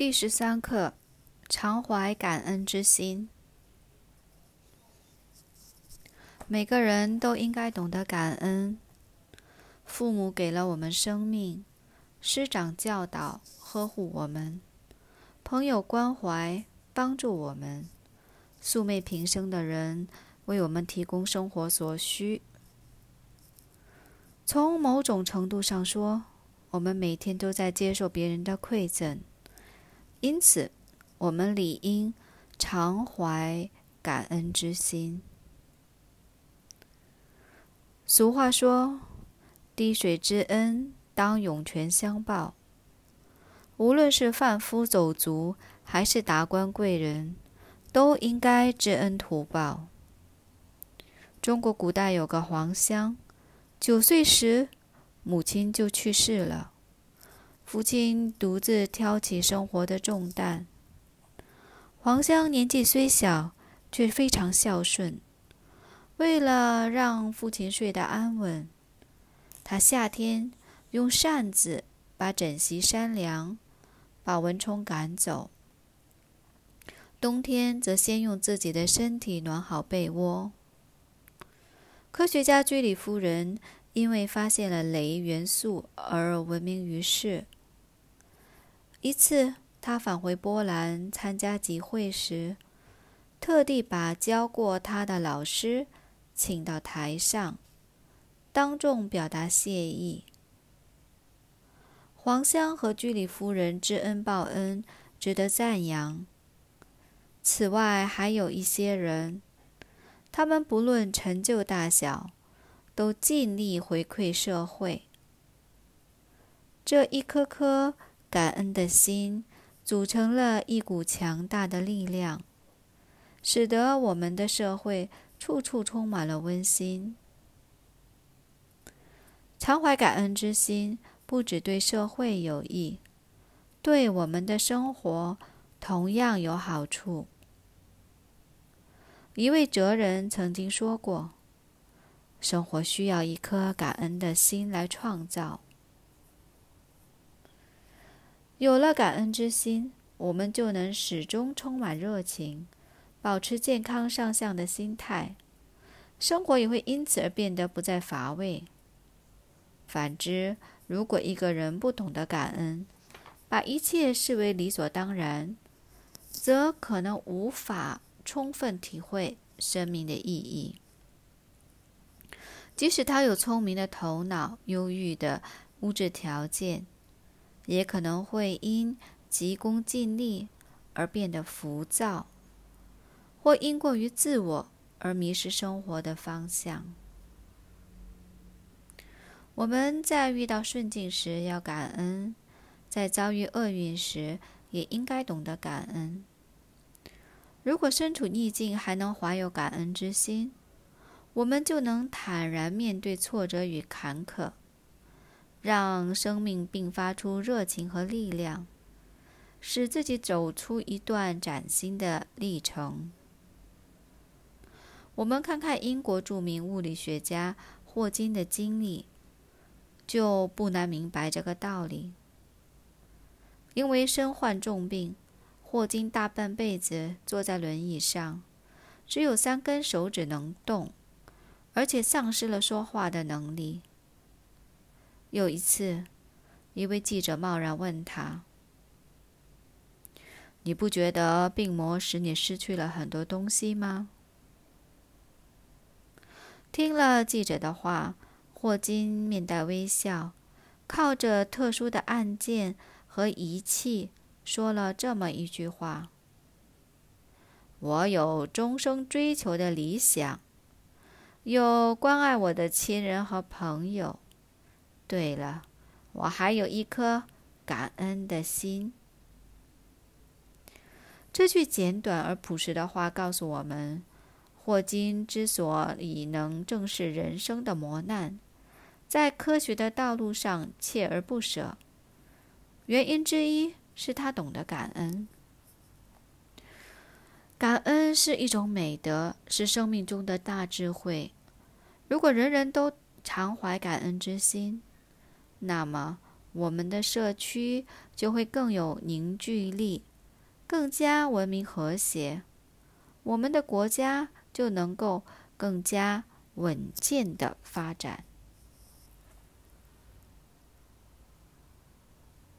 第十三课：常怀感恩之心。每个人都应该懂得感恩。父母给了我们生命，师长教导、呵护我们，朋友关怀、帮助我们，素昧平生的人为我们提供生活所需。从某种程度上说，我们每天都在接受别人的馈赠。因此，我们理应常怀感恩之心。俗话说：“滴水之恩，当涌泉相报。”无论是贩夫走卒，还是达官贵人，都应该知恩图报。中国古代有个黄香，九岁时母亲就去世了。父亲独自挑起生活的重担。黄香年纪虽小，却非常孝顺。为了让父亲睡得安稳，他夏天用扇子把枕席扇凉，把蚊虫赶走；冬天则先用自己的身体暖好被窝。科学家居里夫人因为发现了镭元素而闻名于世。一次，他返回波兰参加集会时，特地把教过他的老师请到台上，当众表达谢意。黄香和居里夫人知恩报恩，值得赞扬。此外，还有一些人，他们不论成就大小，都尽力回馈社会。这一颗颗。感恩的心组成了一股强大的力量，使得我们的社会处处充满了温馨。常怀感恩之心，不只对社会有益，对我们的生活同样有好处。一位哲人曾经说过：“生活需要一颗感恩的心来创造。”有了感恩之心，我们就能始终充满热情，保持健康上向的心态，生活也会因此而变得不再乏味。反之，如果一个人不懂得感恩，把一切视为理所当然，则可能无法充分体会生命的意义。即使他有聪明的头脑、优裕的物质条件。也可能会因急功近利而变得浮躁，或因过于自我而迷失生活的方向。我们在遇到顺境时要感恩，在遭遇厄运时也应该懂得感恩。如果身处逆境还能怀有感恩之心，我们就能坦然面对挫折与坎坷。让生命迸发出热情和力量，使自己走出一段崭新的历程。我们看看英国著名物理学家霍金的经历，就不难明白这个道理。因为身患重病，霍金大半辈子坐在轮椅上，只有三根手指能动，而且丧失了说话的能力。有一次，一位记者贸然问他：“你不觉得病魔使你失去了很多东西吗？”听了记者的话，霍金面带微笑，靠着特殊的按键和仪器，说了这么一句话：“我有终生追求的理想，有关爱我的亲人和朋友。”对了，我还有一颗感恩的心。这句简短而朴实的话告诉我们，霍金之所以能正视人生的磨难，在科学的道路上锲而不舍，原因之一是他懂得感恩。感恩是一种美德，是生命中的大智慧。如果人人都常怀感恩之心，那么，我们的社区就会更有凝聚力，更加文明和谐，我们的国家就能够更加稳健的发展。